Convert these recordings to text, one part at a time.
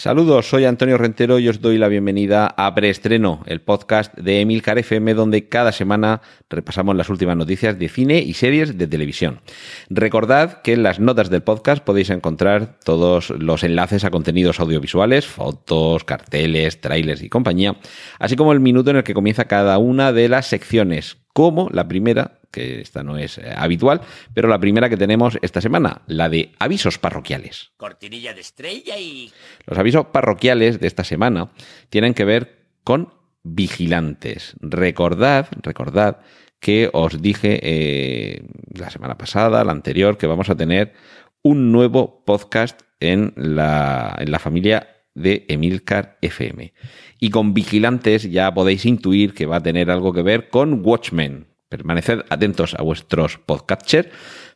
Saludos, soy Antonio Rentero y os doy la bienvenida a Preestreno, el podcast de Emilcar FM, donde cada semana repasamos las últimas noticias de cine y series de televisión. Recordad que en las notas del podcast podéis encontrar todos los enlaces a contenidos audiovisuales, fotos, carteles, trailers y compañía, así como el minuto en el que comienza cada una de las secciones, como la primera que esta no es eh, habitual, pero la primera que tenemos esta semana, la de avisos parroquiales. Cortinilla de estrella y... Los avisos parroquiales de esta semana tienen que ver con vigilantes. Recordad, recordad que os dije eh, la semana pasada, la anterior, que vamos a tener un nuevo podcast en la, en la familia de Emilcar FM. Y con vigilantes ya podéis intuir que va a tener algo que ver con Watchmen, permaneced atentos a vuestros podcatchers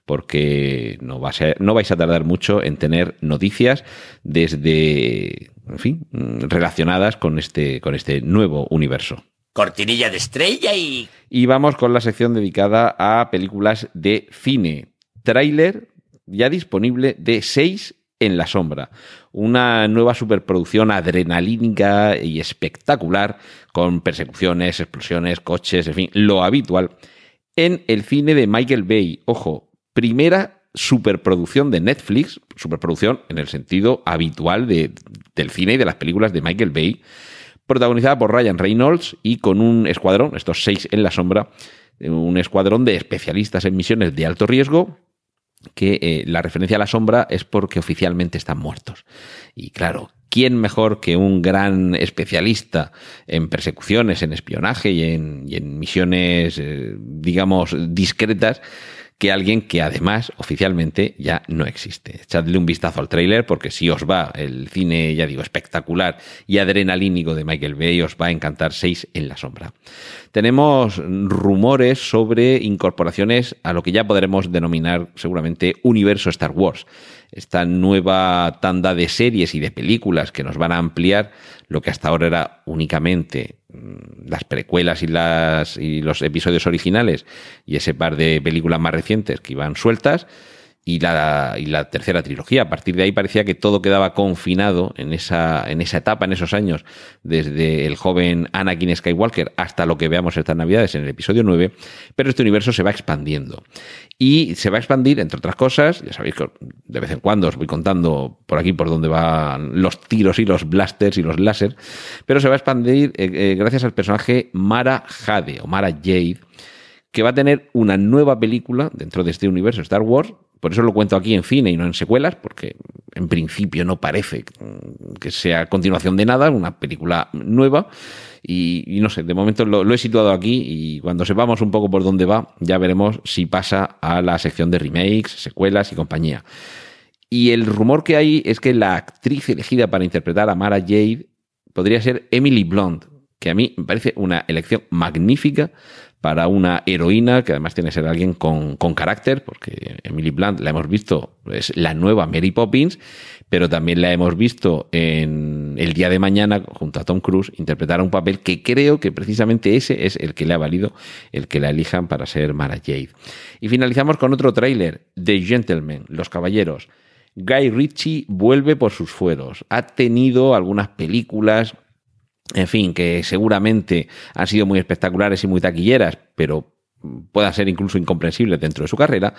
porque no, va a ser, no vais a tardar mucho en tener noticias desde, en fin, relacionadas con este, con este nuevo universo. Cortinilla de estrella y... Y vamos con la sección dedicada a películas de cine. Tráiler ya disponible de 6 en la sombra. Una nueva superproducción adrenalínica y espectacular, con persecuciones, explosiones, coches, en fin, lo habitual, en el cine de Michael Bay. Ojo, primera superproducción de Netflix, superproducción en el sentido habitual de, del cine y de las películas de Michael Bay, protagonizada por Ryan Reynolds y con un escuadrón, estos seis en la sombra, un escuadrón de especialistas en misiones de alto riesgo que eh, la referencia a la sombra es porque oficialmente están muertos. Y claro, ¿quién mejor que un gran especialista en persecuciones, en espionaje y en, misiones, eh, digamos, discretas? Que alguien que además oficialmente ya no existe. Echadle un vistazo al tráiler porque si os va el cine, ya digo, espectacular y adrenalínico de Michael Bay, os va a encantar Seis en la sombra. Tenemos rumores sobre incorporaciones a lo que ya podremos denominar seguramente universo Star Wars esta nueva tanda de series y de películas que nos van a ampliar lo que hasta ahora era únicamente las precuelas y, las, y los episodios originales y ese par de películas más recientes que iban sueltas y la, y la tercera trilogía. A partir de ahí parecía que todo quedaba confinado en esa, en esa etapa, en esos años, desde el joven Anakin Skywalker hasta lo que veamos estas navidades en el episodio 9, pero este universo se va expandiendo. Y se va a expandir, entre otras cosas, ya sabéis que de vez en cuando os voy contando por aquí por dónde van los tiros y los blasters y los láser, pero se va a expandir eh, eh, gracias al personaje Mara Jade o Mara Jade, que va a tener una nueva película dentro de este universo Star Wars por eso lo cuento aquí en cine y no en secuelas, porque en principio no parece que sea continuación de nada, una película nueva. Y, no sé, de momento lo, he situado aquí y cuando sepamos un poco por dónde va, ya veremos si pasa a la sección de remakes, secuelas y compañía. Y el rumor que hay es que la actriz elegida para interpretar a Mara Jade podría ser Emily Blunt, que a mí me parece una elección magnífica para una heroína que además tiene que ser alguien con, carácter, porque Emily Blunt la hemos visto, es la nueva Mary Poppins, pero también la hemos visto en El Día de Mañana junto a Tom Cruise interpretar un papel que creo que precisamente ese es el que le ha valido el que la elijan para ser Mara Jade. Y finalizamos con otro tráiler, The Gentleman, Los Caballeros. Guy Ritchie vuelve por sus fueros. Ha tenido algunas películas en fin, que seguramente han sido muy espectaculares y muy taquilleras, pero puedan ser incluso incomprensibles dentro de su carrera.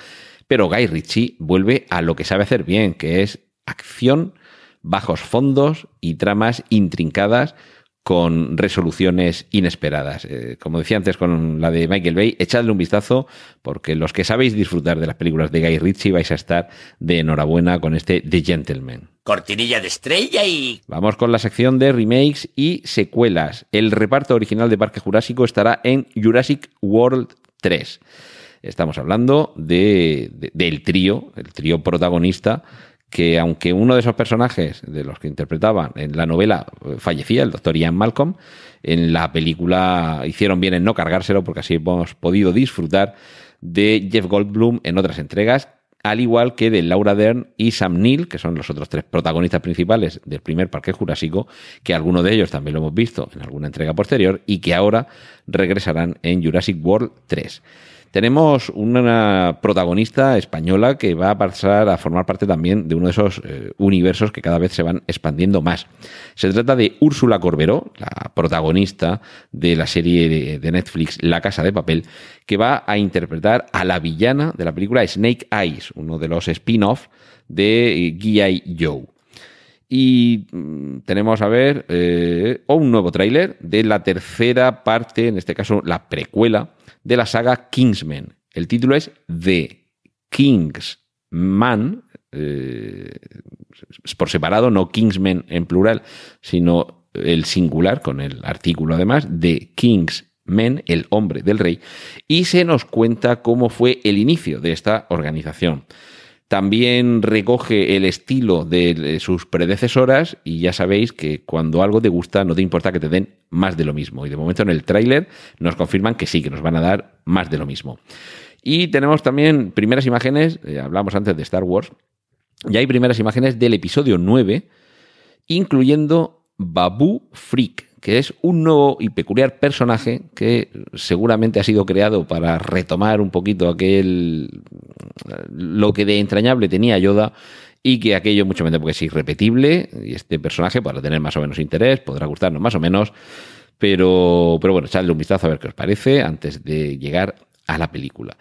Pero Guy Ritchie vuelve a lo que sabe hacer bien, que es acción, bajos fondos y tramas intrincadas con resoluciones inesperadas. Eh, como decía antes con la de Michael Bay, echadle un vistazo porque los que sabéis disfrutar de las películas de Guy Ritchie vais a estar de enhorabuena con este The Gentleman. Cortinilla de estrella y... Vamos con la sección de remakes y secuelas. El reparto original de Parque Jurásico estará en Jurassic World 3. Estamos hablando de, del trío, el trío protagonista que aunque uno de esos personajes de los que interpretaban en la novela eh, fallecía, el doctor Ian Malcolm, en la película hicieron bien en no cargárselo porque así hemos podido disfrutar de Jeff Goldblum en otras entregas, al igual que de Laura Dern y Sam Neill, que son los otros tres protagonistas principales del primer Parque Jurásico, que alguno de ellos también lo hemos visto en alguna entrega posterior y que ahora regresarán en Jurassic World 3 tenemos una protagonista española que va a pasar a formar parte también de uno de esos eh, universos que cada vez se van expandiendo más. Se trata de Úrsula Corberó, la protagonista de la serie de, Netflix La Casa de Papel, que va a interpretar a la villana de la película Snake Eyes, uno de los spin-off de G.I. Joe. Y mm, tenemos a ver eh, un nuevo tráiler de la tercera parte, en este caso la precuela, de la saga Kingsman. El título es The Kingsman, eh, por separado, no Kingsman en plural, sino el singular, con el artículo además, de Kingsman, el hombre del rey, y se nos cuenta cómo fue el inicio de esta organización. También recoge el estilo de sus predecesoras y ya sabéis que cuando algo te gusta no te importa que te den más de lo mismo. Y de momento en el tráiler nos confirman que sí, que nos van a dar más de lo mismo. Y tenemos también primeras imágenes, eh, hablamos antes de Star Wars, y hay primeras imágenes del episodio 9, incluyendo Babu Freak, que es un nuevo y peculiar personaje que seguramente ha sido creado para retomar un poquito aquel lo que de entrañable tenía Yoda y que aquello mucho menos porque es irrepetible y este personaje podrá tener más o menos interés, podrá gustarnos más o menos, pero, pero bueno, echadle un vistazo a ver qué os parece antes de llegar a la película.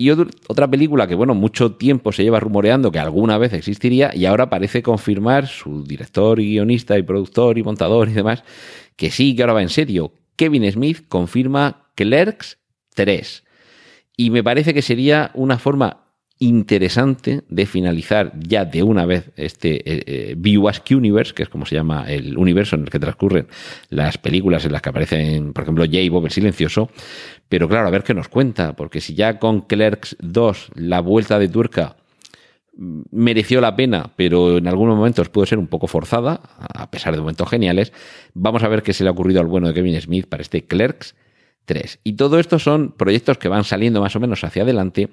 Y otra película que, bueno, mucho tiempo se lleva rumoreando que alguna vez existiría y ahora parece confirmar su director y guionista y productor y montador y demás, que sí, que ahora va en serio. Kevin Smith confirma Clerks 3. Y me parece que sería una forma interesante de finalizar ya de una vez este eh, eh Universe, que es como se llama el universo en el que transcurren las películas en las que aparecen, por ejemplo, Jay Bob el Silencioso. Pero claro, a ver qué nos cuenta, porque si ya con Clerks 2 la vuelta de tuerca mereció la pena, pero en algunos momentos pudo ser un poco forzada, a pesar de momentos geniales, vamos a ver qué se le ha ocurrido al bueno de Kevin Smith para este Clerks 3. Y todo esto son proyectos que van saliendo más o menos hacia adelante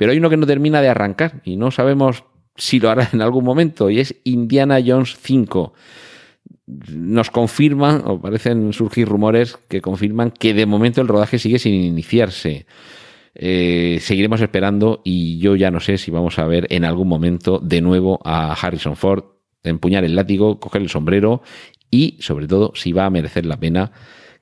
pero hay uno que no termina de arrancar y no sabemos si lo hará en algún momento y es Indiana Jones 5. Nos confirman, o parecen surgir rumores que confirman que de momento el rodaje sigue sin iniciarse. Eh, seguiremos esperando y yo ya no sé si vamos a ver en algún momento de nuevo a Harrison Ford empuñar el látigo, coger el sombrero y sobre todo si va a merecer la pena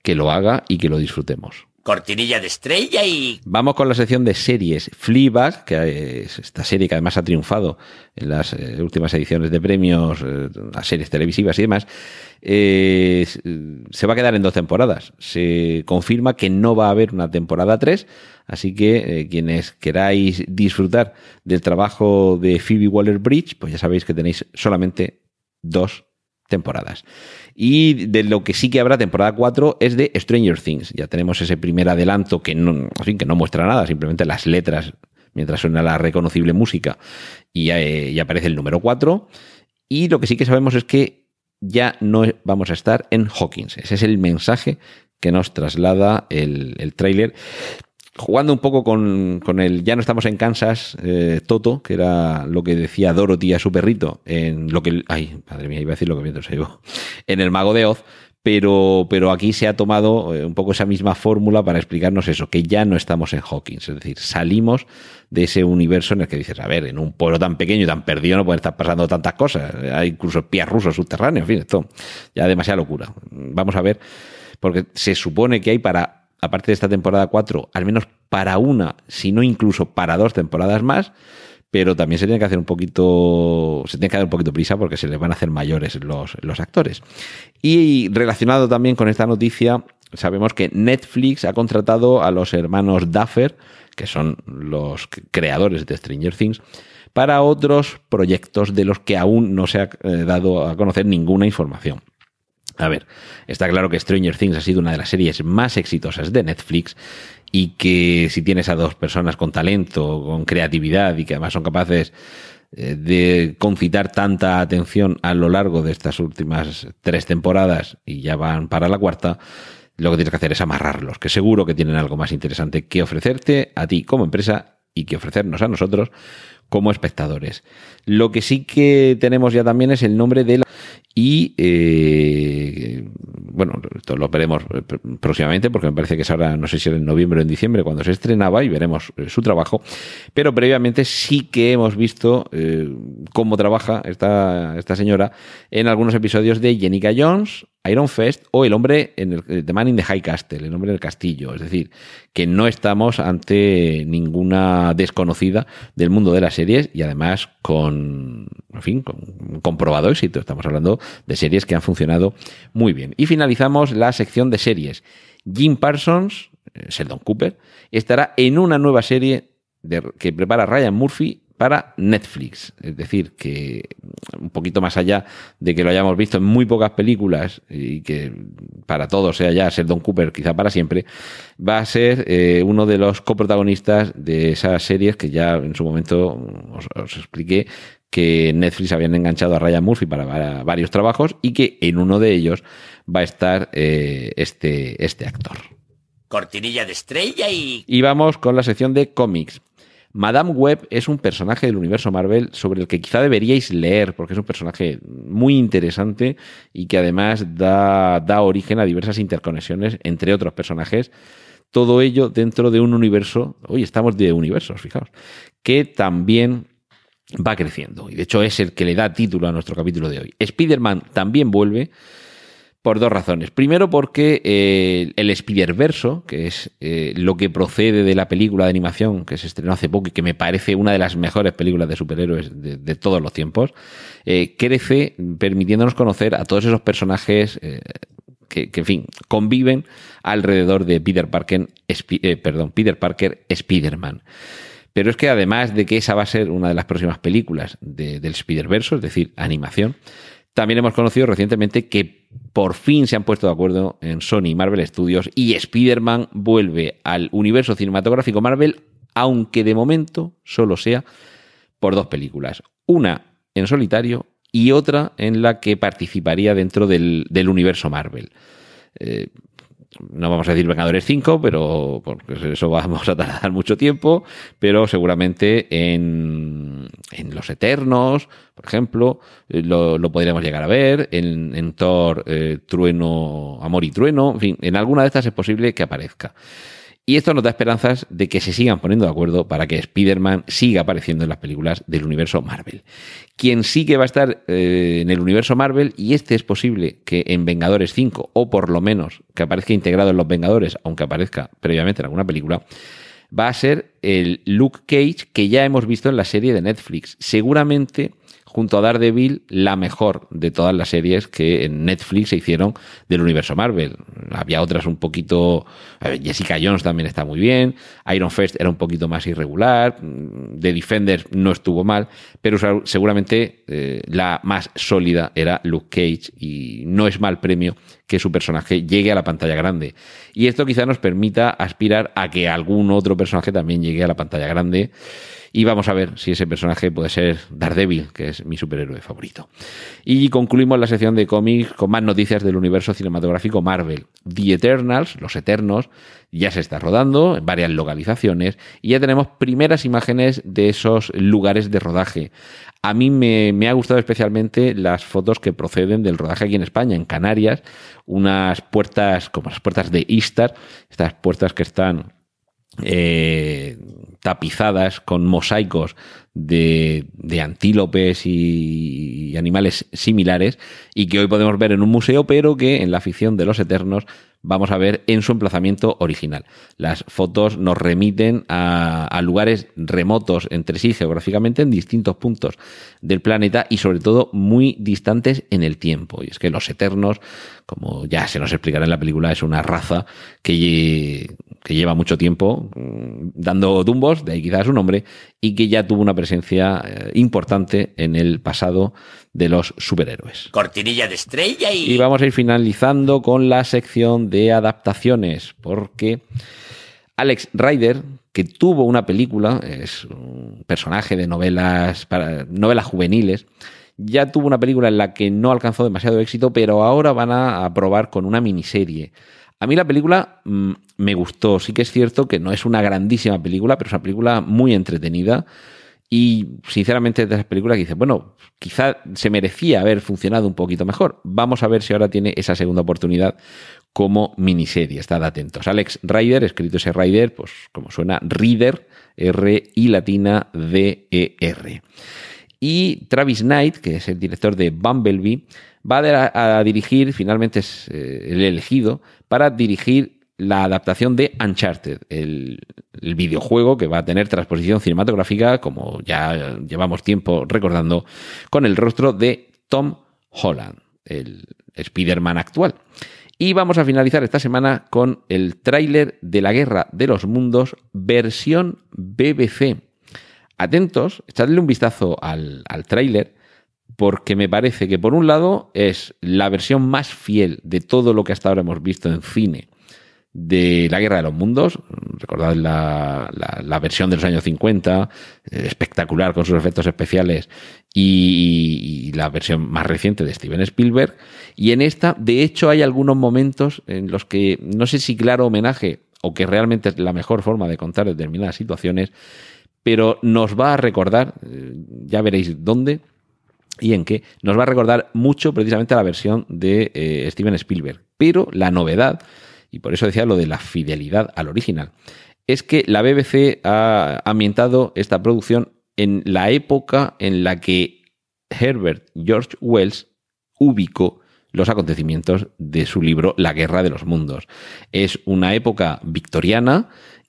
que lo haga y que lo disfrutemos cortinilla de estrella y... Vamos con la sección de series. Fleabag, que es esta serie que además ha triunfado en las eh, últimas ediciones de premios, eh, a series televisivas y demás, eh, se va a quedar en dos temporadas. Se confirma que no va a haber una temporada 3, así que quienes queráis disfrutar del trabajo de Phoebe Waller-Bridge, pues ya sabéis que tenéis solamente dos temporadas. Y de lo que sí que habrá temporada 4 es de Stranger Things. Ya tenemos ese primer adelanto que no, que no muestra nada, simplemente las letras mientras suena la reconocible música y, eh, aparece el número 4. Y lo que sí que sabemos es que ya no vamos a estar en Hawkins. Ese es el mensaje que nos traslada el, el tráiler jugando un poco con, con, el ya no estamos en Kansas, eh, Toto, que era lo que decía Dorothy a su perrito, en lo que, ay, madre mía, iba a decir lo que mientras se en el Mago de Oz, pero, pero aquí se ha tomado eh, un poco esa misma fórmula para explicarnos eso, que ya no estamos en Hawkins, es decir, salimos de ese universo en el que dices, a ver, en un pueblo tan pequeño y tan perdido no pueden estar pasando tantas cosas, hay incluso espías rusos subterráneos, en fin, esto ya demasiada locura. Vamos a ver, porque se supone que hay para aparte de esta temporada 4, al menos para una, si no incluso para dos temporadas más, pero también se tiene que hacer un poquito, se tiene que dar un poquito prisa porque se les van a hacer mayores los, los actores. Y relacionado también con esta noticia, sabemos que Netflix ha contratado a los hermanos Duffer, que son los creadores de Stranger Things, para otros proyectos de los que aún no se ha eh, dado a conocer ninguna información. A ver, está claro que Stranger Things ha sido una de las series más exitosas de Netflix y que si tienes a dos personas con talento, con creatividad y que además son capaces eh, de concitar tanta atención a lo largo de estas últimas tres temporadas y ya van para la cuarta, lo que tienes que hacer es amarrarlos, que seguro que tienen algo más interesante que ofrecerte a ti como empresa y que ofrecernos a nosotros como espectadores. Lo que sí que tenemos ya también es el nombre de la... Y eh, bueno, esto lo veremos eh, próximamente porque me parece que es ahora, no sé si era en noviembre o en diciembre cuando se estrenaba y veremos eh, su trabajo. Pero previamente sí que hemos visto cómo trabaja esta, esta señora en algunos episodios de Jenica Jones, Iron Fest o El hombre en el The Man in the High Castle, El hombre en el castillo. Es decir, que no estamos ante ninguna desconocida del mundo de las series y además con, en fin, con comprobado éxito. Estamos hablando de series que han funcionado muy bien. Y finalizamos la sección de series. Jim Parsons, eh, Sheldon Cooper, estará en una nueva serie que prepara Ryan Murphy para Netflix. Es decir, que un poquito más allá de que lo hayamos visto en muy pocas películas y que para todos sea ya ser Don Cooper quizá para siempre, va a ser eh, uno de los coprotagonistas de esas series que ya en su momento os, expliqué que Netflix habían enganchado a Ryan Murphy para, varios trabajos y que en uno de ellos va a estar eh, este, este actor. Cortinilla de estrella y... Y vamos con la sección de cómics. Madame Web es un personaje del universo Marvel sobre el que quizá deberíais leer, porque es un personaje muy interesante y que además da, da origen a diversas interconexiones entre otros personajes. Todo ello dentro de un universo, hoy estamos de universos, fijaos, que también va creciendo. Y de hecho es el que le da título a nuestro capítulo de hoy. Spider-Man también vuelve por dos razones. Primero porque eh, el Spider-Verso, que es eh, lo que procede de la película de animación que se estrenó hace poco y que me parece una de las mejores películas de superhéroes de, todos los tiempos, eh, crece permitiéndonos conocer a todos esos personajes que, en fin, conviven alrededor de Peter Parker, perdón, Peter Parker Spider-Man. Pero es que además de que esa va a ser una de las próximas películas del Spider-Verse, es decir, animación, también hemos conocido recientemente que por fin se han puesto de acuerdo en Sony y Marvel Studios y Spider-Man vuelve al universo cinematográfico Marvel, aunque de momento solo sea por dos películas. Una en solitario y otra en la que participaría dentro del, universo Marvel. Eh, no vamos a decir Vengadores 5, pero porque eso vamos a tardar mucho tiempo, pero seguramente en, en Los Eternos, por ejemplo, eh, lo, podríamos llegar a ver, en, en Thor, eh, Trueno, Amor y Trueno, en fin, en alguna de estas es posible que aparezca. Y esto nos da esperanzas de que se sigan poniendo de acuerdo para que Spider-Man siga apareciendo en las películas del universo Marvel. Quien sí que va a estar eh, en el universo Marvel, y este es posible que en Vengadores 5, o por lo menos que aparezca integrado en los Vengadores, aunque aparezca previamente en alguna película, va a ser el Luke Cage que ya hemos visto en la serie de Netflix. Seguramente junto a Daredevil, la mejor de todas las series que en Netflix se hicieron del universo Marvel. Había otras un poquito. Jessica Jones también está muy bien. Iron Fist era un poquito más irregular. The Defender no estuvo mal. Pero seguramente eh, la más sólida era Luke Cage. Y no es mal premio que su personaje llegue a la pantalla grande. Y esto quizá nos permita aspirar a que algún otro personaje también llegue a la pantalla grande. Y vamos a ver si ese personaje puede ser Daredevil, que es mi superhéroe favorito. Y concluimos la sección de cómics con más noticias del universo cinematográfico Marvel. The Eternals, Los Eternos, ya se está rodando en varias localizaciones y ya tenemos primeras imágenes de esos lugares de rodaje. A mí me, me, ha gustado especialmente las fotos que proceden del rodaje aquí en España, en Canarias, unas puertas como las puertas de Istar, estas puertas que están eh, tapizadas con mosaicos de, antílopes y, animales similares y que hoy podemos ver en un museo, pero que en la ficción de los Eternos vamos a ver en su emplazamiento original. Las fotos nos remiten a, lugares remotos entre sí geográficamente en distintos puntos del planeta y sobre todo muy distantes en el tiempo. Y es que los Eternos, como ya se nos explicará en la película, es una raza que, que lleva mucho tiempo mm, dando tumbos, de ahí quizás su nombre, y que ya tuvo una presencia eh, importante en el pasado de los superhéroes. Cortinilla de estrella y... Y vamos a ir finalizando con la sección de adaptaciones, porque Alex Ryder, que tuvo una película, es un personaje de novelas, para, novelas juveniles, ya tuvo una película en la que no alcanzó demasiado éxito, pero ahora van a probar con una miniserie A mí la película mm, me gustó. Sí que es cierto que no es una grandísima película, pero es una película muy entretenida. Y sinceramente de esas películas que dice, bueno, quizá se merecía haber funcionado un poquito mejor. Vamos a ver si ahora tiene esa segunda oportunidad como miniserie. Estad atentos. Alex Ryder, escrito ese Ryder, pues como suena, Reader, R y latina D E R. Y Travis Knight, que es el director de Bumblebee, va a, dirigir, finalmente es eh, el elegido, para dirigir la adaptación de Uncharted, el, videojuego que va a tener transposición cinematográfica, como ya llevamos tiempo recordando, con el rostro de Tom Holland, el Spider-Man actual. Y vamos a finalizar esta semana con el tráiler de la Guerra de los Mundos versión BBC. Atentos, echadle un vistazo al tráiler porque me parece que por un lado es la versión más fiel de todo lo que hasta ahora hemos visto en cine de la Guerra de los Mundos. Recordad la, la, versión de los años 50, eh, espectacular con sus efectos especiales, y, y, la versión más reciente de Steven Spielberg. Y en esta, de hecho, hay algunos momentos en los que, no sé si claro homenaje o que realmente es la mejor forma de contar determinadas situaciones, pero nos va a recordar, eh, ya veréis dónde, y en qué nos va a recordar mucho precisamente a la versión de eh, Steven Spielberg. Pero la novedad y por eso decía lo de la fidelidad al original, es que la BBC ha ambientado esta producción en la época en la que Herbert George Wells ubicó los acontecimientos de su libro La Guerra de los Mundos. Es una época victoriana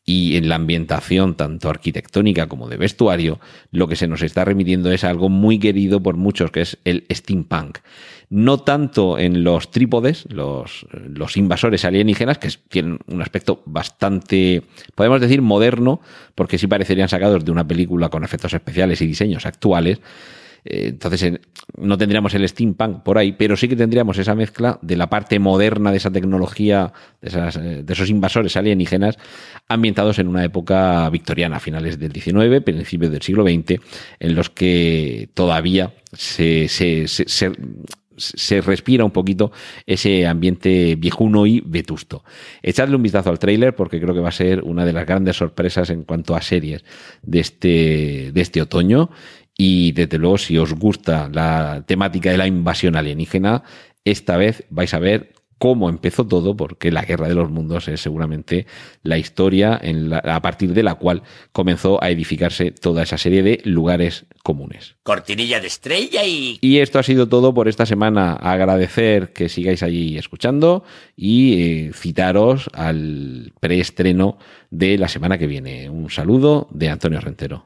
y en la ambientación tanto arquitectónica como de vestuario, lo que se nos está remitiendo es algo muy querido por muchos, que es el steampunk no tanto en los trípodes, los, los invasores alienígenas, que tienen un aspecto bastante, podemos decir, moderno, porque sí parecerían sacados de una película con efectos especiales y diseños actuales. Eh, entonces no tendríamos el steampunk por ahí, pero sí que tendríamos esa mezcla de la parte moderna de esa tecnología, de, esas, eh, de esos invasores alienígenas, ambientados en una época victoriana, finales del XIX, principios del siglo XX, en los que todavía se, se se respira un poquito ese ambiente viejuno y vetusto. Echadle un vistazo al tráiler porque creo que va a ser una de las grandes sorpresas en cuanto a series de este, de este otoño. Y desde luego, si os gusta la temática de la invasión alienígena, esta vez vais a ver cómo empezó todo, porque la Guerra de los Mundos es seguramente la historia en la, a partir de la cual comenzó a edificarse toda esa serie de lugares comunes. Cortinilla de estrella y... Y esto ha sido todo por esta semana. Agradecer que sigáis allí escuchando y eh, citaros al preestreno de la semana que viene. Un saludo de Antonio Rentero.